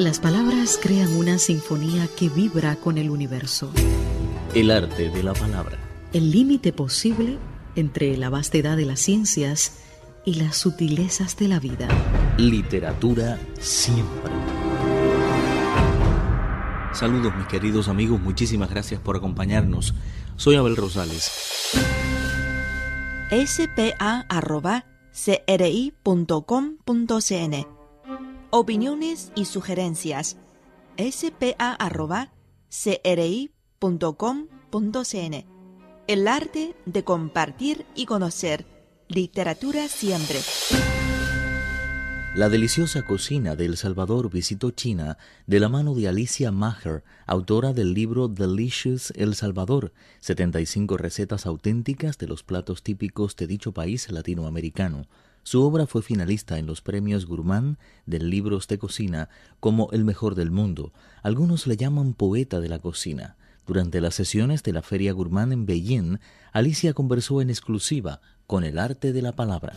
Las palabras crean una sinfonía que vibra con el universo. El arte de la palabra. El límite posible entre la vastedad de las ciencias y las sutilezas de la vida. Literatura siempre. Saludos mis queridos amigos, muchísimas gracias por acompañarnos. Soy Abel Rosales. spa.cri.com.cn Opiniones y sugerencias. spa.cri.com.cn El arte de compartir y conocer. Literatura siempre. La deliciosa cocina de El Salvador visitó China de la mano de Alicia Maher, autora del libro Delicious El Salvador, 75 recetas auténticas de los platos típicos de dicho país latinoamericano. Su obra fue finalista en los premios Gourmand de libros de cocina como el mejor del mundo. Algunos le llaman poeta de la cocina. Durante las sesiones de la Feria Gourmand en Beijing, Alicia conversó en exclusiva con el arte de la palabra.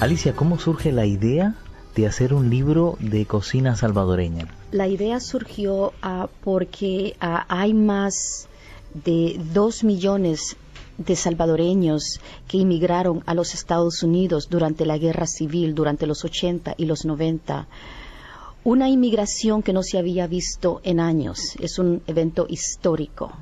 Alicia, ¿cómo surge la idea de hacer un libro de cocina salvadoreña? La idea surgió uh, porque uh, hay más de dos millones de salvadoreños que inmigraron a los Estados Unidos durante la guerra civil, durante los 80 y los 90. Una inmigración que no se había visto en años. Es un evento histórico.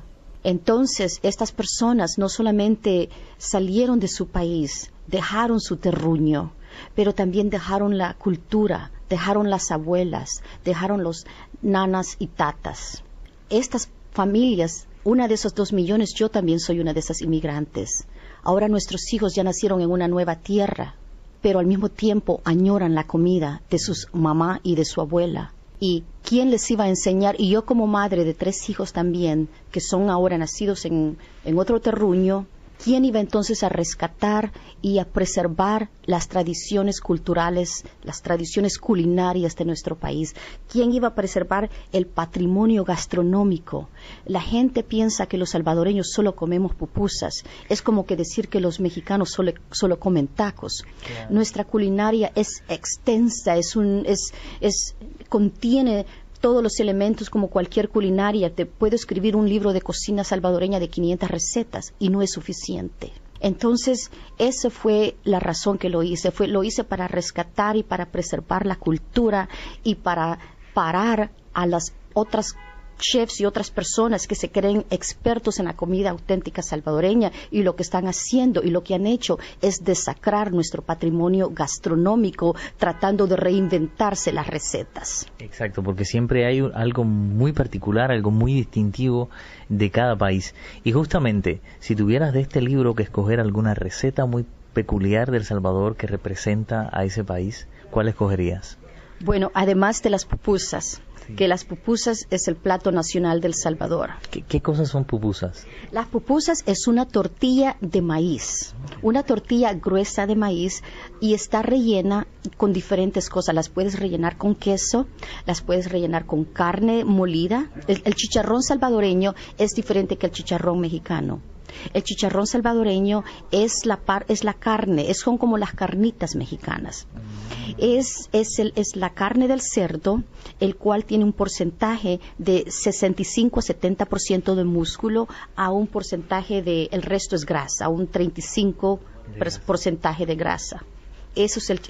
Entonces, estas personas no solamente salieron de su país, dejaron su terruño, pero también dejaron la cultura, dejaron las abuelas, dejaron los nanas y tatas. Estas familias una de esos dos millones, yo también soy una de esas inmigrantes. Ahora nuestros hijos ya nacieron en una nueva tierra, pero al mismo tiempo añoran la comida de su mamá y de su abuela. ¿Y quién les iba a enseñar? Y yo como madre de tres hijos también, que son ahora nacidos en, en otro terruño, ¿Quién iba entonces a rescatar y a preservar las tradiciones culturales, las tradiciones culinarias de nuestro país? ¿Quién iba a preservar el patrimonio gastronómico? La gente piensa que los salvadoreños solo comemos pupusas. Es como que decir que los mexicanos solo, comen tacos. Nuestra culinaria es extensa, es un, es, es, contiene todos los elementos como cualquier culinaria. Te puedo escribir un libro de cocina salvadoreña de 500 recetas y no es suficiente. Entonces, esa fue la razón que lo hice. Fue, lo hice para rescatar y para preservar la cultura y para parar a las otras chefs y otras personas que se creen expertos en la comida auténtica salvadoreña y lo que están haciendo y lo que han hecho es desacrar nuestro patrimonio gastronómico tratando de reinventarse las recetas. Exacto, porque siempre hay algo muy particular, algo muy distintivo de cada país. Y justamente, si tuvieras de este libro que escoger alguna receta muy peculiar del Salvador que representa a ese país, ¿cuál escogerías? Bueno, además de las pupusas, que las pupusas es el plato nacional del Salvador. ¿Qué, cosas son pupusas? Las pupusas es una tortilla de maíz, una tortilla gruesa de maíz y está rellena con diferentes cosas. Las puedes rellenar con queso, las puedes rellenar con carne molida. el chicharrón salvadoreño es diferente que el chicharrón mexicano. El chicharrón salvadoreño es la, es la carne, son como las carnitas mexicanas. Es, es, el, es la carne del cerdo, el cual tiene un porcentaje de 65 a 70% de músculo a un porcentaje de, el resto es grasa, a un 35 porcentaje de grasa. Eso, es el,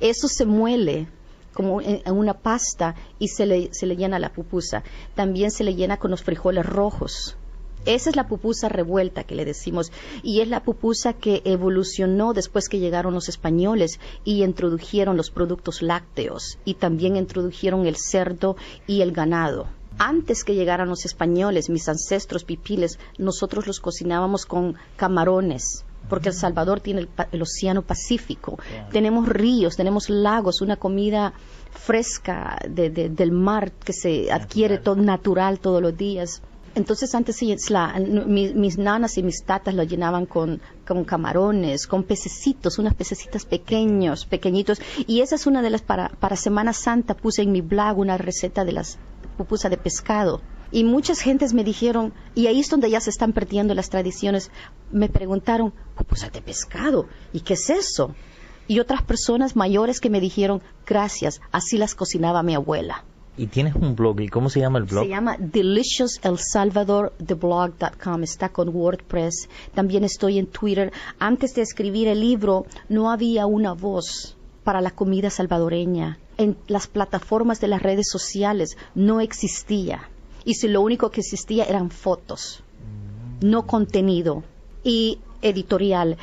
eso se muele como en, una pasta y se le, se le llena la pupusa. También se le llena con los frijoles rojos esa es la pupusa revuelta que le decimos y es la pupusa que evolucionó después que llegaron los españoles y introdujeron los productos lácteos y también introdujeron el cerdo y el ganado. Antes que llegaran los españoles, mis ancestros pipiles, nosotros los cocinábamos con camarones, porque El Salvador tiene el, Océano Pacífico. Tenemos ríos, tenemos lagos, una comida fresca del mar que se adquiere todo natural todos los días. Entonces antes mis, nanas y mis tatas lo llenaban con, camarones, con pececitos, unas pececitas pequeños, pequeñitos. Y esa es una de las, para, para Semana Santa puse en mi blog una receta de las pupusas de pescado. Y muchas gentes me dijeron, y ahí es donde ya se están perdiendo las tradiciones, me preguntaron, pupusas de pescado, ¿y qué es eso? y otras personas mayores que me dijeron gracias, así las cocinaba mi abuela. Y tienes un blog, ¿y cómo se llama el blog? Se llama deliciousElSalvadorTheblog.com, está con WordPress. También estoy en Twitter. Antes de escribir el libro, no había una voz para la comida salvadoreña. En las plataformas de las redes sociales no existía. Y si lo único que existía eran fotos, no contenido y editorial.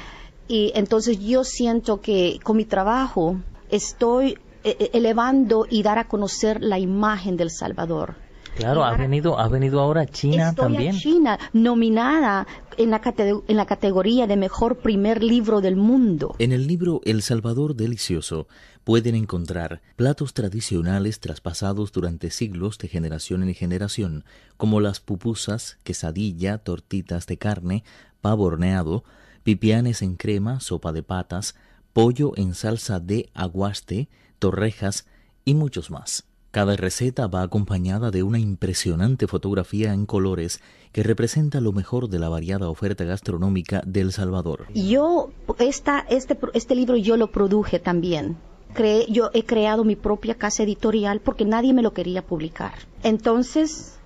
Y entonces yo siento que con mi trabajo estoy elevando y dar a conocer la imagen del Salvador. Claro, has venido, has venido ahora a China Estoy también. A China, nominada en la, en la categoría de mejor primer libro del mundo. En el libro El Salvador Delicioso pueden encontrar platos tradicionales traspasados durante siglos de generación en generación, como las pupusas, quesadilla, tortitas de carne, pavo horneado, pipianes en crema, sopa de patas, pollo en salsa de aguaste, torrejas y muchos más. Cada receta va acompañada de una impresionante fotografía en colores que representa lo mejor de la variada oferta gastronómica del Salvador. Yo, esta, este, este libro yo lo produje también. yo he creado mi propia casa editorial porque nadie me lo quería publicar. Entonces,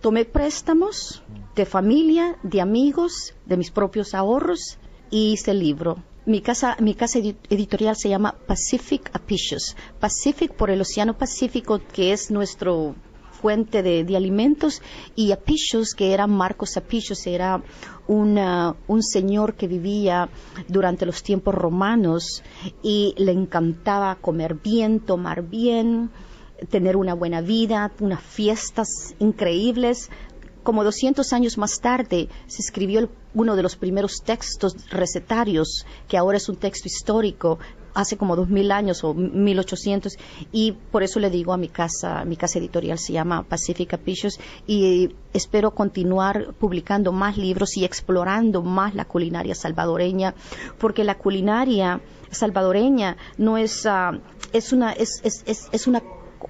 tomé préstamos de familia, de amigos, de mis propios ahorros y hice el libro. Mi casa, mi casa editorial se llama Pacific Apicius. Pacific por el Océano Pacífico, que es nuestro fuente de, alimentos, y Apicius, que era Marcos Apicius, era un señor que vivía durante los tiempos romanos y le encantaba comer bien, tomar bien, tener una buena vida, unas fiestas increíbles, como 200 años más tarde se escribió uno de los primeros textos recetarios, que ahora es un texto histórico, hace como 2000 años o 1800 y por eso le digo a mi casa, mi casa editorial se llama Pacific Pictures y espero continuar publicando más libros y explorando más la culinaria salvadoreña porque la culinaria salvadoreña no es uh, es una es, es, es, es una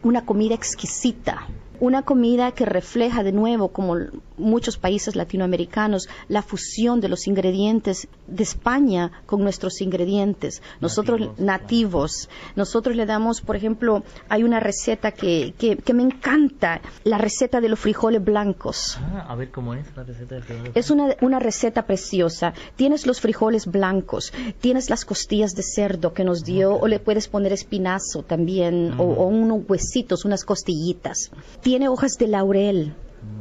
una comida exquisita una comida que refleja de nuevo, como muchos países latinoamericanos, la fusión de los ingredientes de España con nuestros ingredientes, nosotros nativos. Nosotros le damos, por ejemplo, hay una receta que, que, me encanta, la receta de los frijoles blancos. Ah, a ver cómo es la receta de frijoles Es una, una receta preciosa. Tienes los frijoles blancos, tienes las costillas de cerdo que nos dio, o le puedes poner espinazo también, o, o, unos huesitos, unas costillitas tiene hojas de laurel,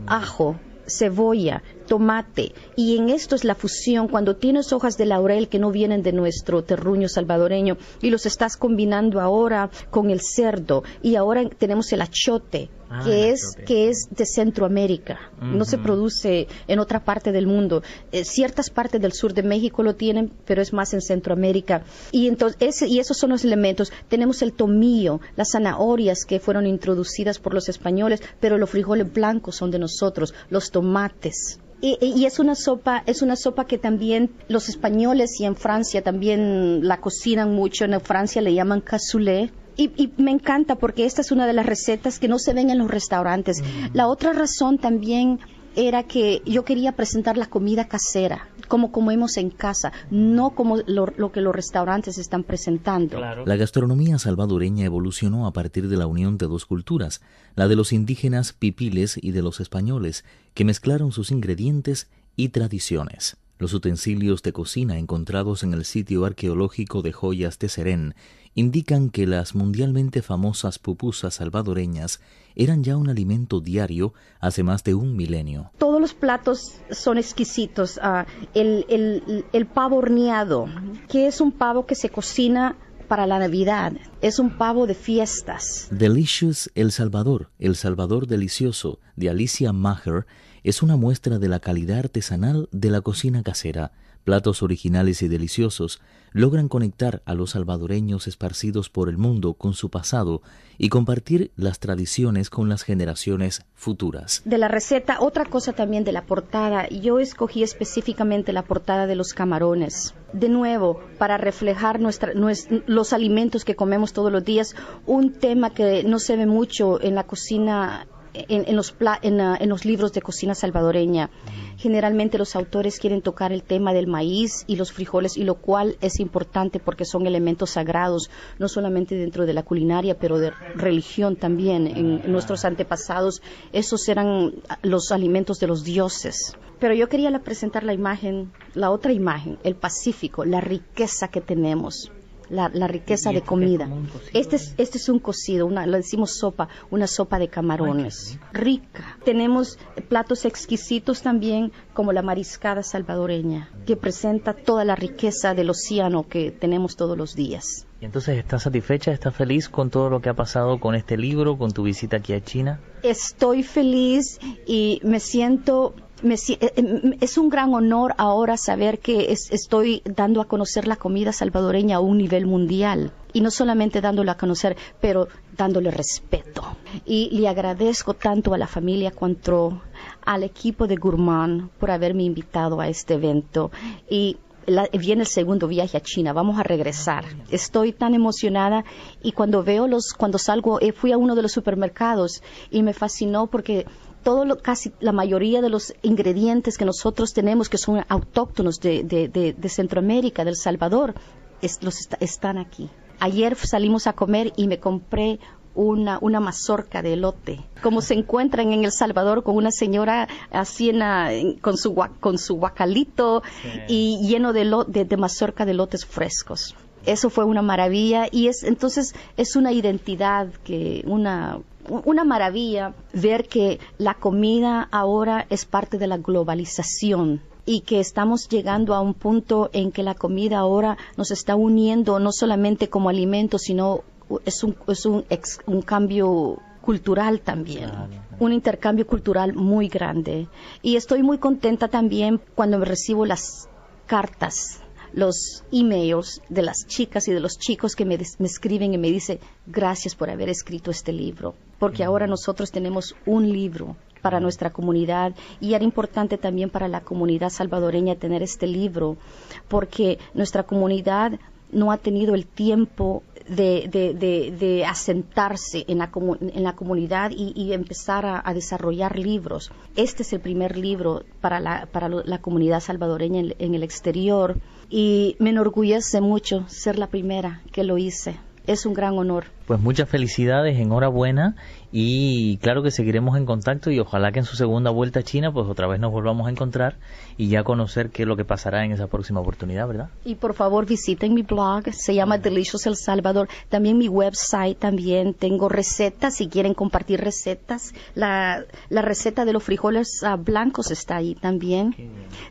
ajo, cebolla, tomate. Y en esto es la fusión, cuando tienes hojas de laurel que no vienen de nuestro terruño salvadoreño y los estás combinando ahora con el cerdo y ahora tenemos el achote. Ah, que es que es de Centroamérica, no se produce en otra parte del mundo. Eh, ciertas partes del sur de México lo tienen, pero es más en Centroamérica. Y entonces y esos son los elementos. Tenemos el tomillo, las zanahorias que fueron introducidas por los españoles, pero los frijoles blancos son de nosotros, los tomates. Y, es una sopa, es una sopa que también los españoles y en Francia también la cocinan mucho. En Francia le llaman cassoulet. Y, me encanta porque esta es una de las recetas que no se ven en los restaurantes. Mm. La otra razón también era que yo quería presentar la comida casera, como comemos en casa, no como lo, que los restaurantes están presentando. La gastronomía salvadoreña evolucionó a partir de la unión de dos culturas, la de los indígenas pipiles y de los españoles, que mezclaron sus ingredientes y tradiciones. Los utensilios de cocina encontrados en el sitio arqueológico de joyas de Serén indican que las mundialmente famosas pupusas salvadoreñas eran ya un alimento diario hace más de un milenio. Todos los platos son exquisitos. Ah, el, el pavo horneado, que es un pavo que se cocina para la Navidad. Es un pavo de fiestas. Delicious El Salvador, El Salvador Delicioso, de Alicia Maher, es una muestra de la calidad artesanal de la cocina casera platos originales y deliciosos, logran conectar a los salvadoreños esparcidos por el mundo con su pasado y compartir las tradiciones con las generaciones futuras. De la receta, otra cosa también de la portada, yo escogí específicamente la portada de los camarones. De nuevo, para reflejar nuestra, los alimentos que comemos todos los días, un tema que no se ve mucho en la cocina en, los, en, los libros de cocina salvadoreña. Generalmente los autores quieren tocar el tema del maíz y los frijoles, y lo cual es importante porque son elementos sagrados, no solamente dentro de la culinaria, pero de religión también. En, nuestros antepasados, esos eran los alimentos de los dioses. Pero yo quería presentar la imagen, la otra imagen, el Pacífico, la riqueza que tenemos la, riqueza de comida. Este es, este es un cocido, una, lo decimos sopa, una sopa de camarones, rica. Tenemos platos exquisitos también, como la mariscada salvadoreña, que presenta toda la riqueza del océano que tenemos todos los días. ¿Y entonces estás satisfecha, estás feliz con todo lo que ha pasado con este libro, con tu visita aquí a China? Estoy feliz y me siento eh, eh, es un gran honor ahora saber que estoy dando a conocer la comida salvadoreña a un nivel mundial. Y no solamente dándolo a conocer, pero dándole respeto. Y le agradezco tanto a la familia cuanto al equipo de Gourmand por haberme invitado a este evento. Y viene el segundo viaje a China, vamos a regresar. Estoy tan emocionada y cuando veo los, cuando salgo, eh, fui a uno de los supermercados y me fascinó porque todo lo, casi la mayoría de los ingredientes que nosotros tenemos que son autóctonos de, de, Centroamérica, del Salvador, los están aquí. Ayer salimos a comer y me compré una, una mazorca de elote, como se encuentran en El Salvador con una señora así con, su, con su guacalito y lleno de, de, de mazorca de elotes frescos. Eso fue una maravilla y es entonces es una identidad que una una maravilla ver que la comida ahora es parte de la globalización y que estamos llegando a un punto en que la comida ahora nos está uniendo no solamente como alimento, sino es un, es un, un cambio cultural también, un intercambio cultural muy grande. Y estoy muy contenta también cuando me recibo las cartas los emails de las chicas y de los chicos que me, escriben y me dicen gracias por haber escrito este libro, porque ahora nosotros tenemos un libro para nuestra comunidad y era importante también para la comunidad salvadoreña tener este libro, porque nuestra comunidad no ha tenido el tiempo de, asentarse en la, en la comunidad y, empezar a, desarrollar libros. Este es el primer libro para la, para la comunidad salvadoreña en el exterior y me enorgullece mucho ser la primera que lo hice. Es un gran honor. Pues muchas felicidades, enhorabuena y claro que seguiremos en contacto y ojalá que en su segunda vuelta a China pues otra vez nos volvamos a encontrar y ya conocer qué es lo que pasará en esa próxima oportunidad, ¿verdad? Y por favor visiten mi blog, se llama Delicious El Salvador, también mi website, también. Tengo recetas, si quieren compartir recetas, la, la receta de los frijoles ah, blancos está ahí también.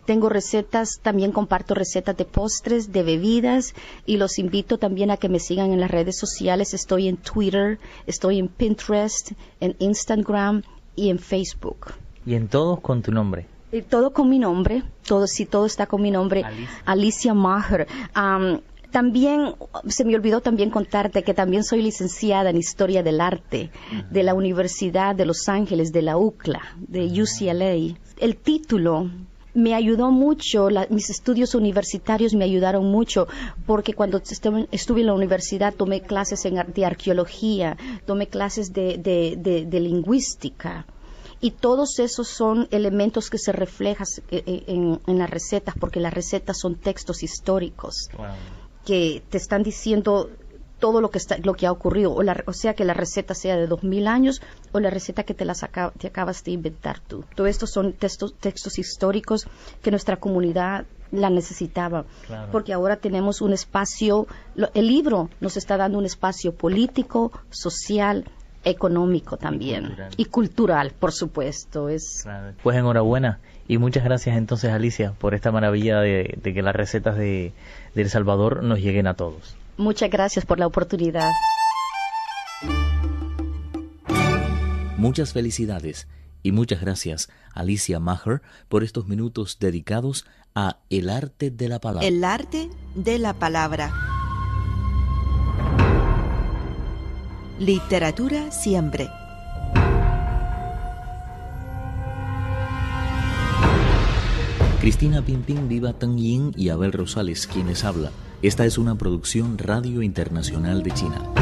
Tengo recetas, también comparto recetas de postres, de bebidas y los invito también a que me sigan en las redes sociales, estoy en Twitter, estoy en Pinterest, en Instagram y en Facebook. ¿Y en todos con tu nombre? Y todo con mi nombre, todo sí, todo está con mi nombre, Alicia, Maher. también se me olvidó también contarte que también soy licenciada en Historia del Arte de la Universidad de Los Ángeles, de la UCLA, de UCLA. El título me ayudó mucho, mis estudios universitarios me ayudaron mucho, porque cuando estuve en la universidad tomé clases de arqueología, tomé clases de, lingüística. Y todos esos son elementos que se reflejan eh, eh, en, las recetas, porque las recetas son textos históricos que te están diciendo todo lo que está, lo que ha ocurrido, o, sea que la receta sea de dos mil años o la receta que te las te acabas de inventar tú. Todo esto son textos, textos históricos que nuestra comunidad la necesitaba, porque ahora tenemos un espacio, el libro nos está dando un espacio político, social, económico también y cultural, por supuesto. Es... Pues enhorabuena y muchas gracias entonces Alicia por esta maravilla de, de que las recetas de, de El Salvador nos lleguen a todos. Muchas gracias por la oportunidad. Muchas felicidades y muchas gracias, Alicia Maher, por estos minutos dedicados a El arte de la palabra. El arte de la palabra. Literatura siempre. Cristina Pimpín, Viva Tang Yin y Abel Rosales, quienes habla. Esta es una producción Radio Internacional de China.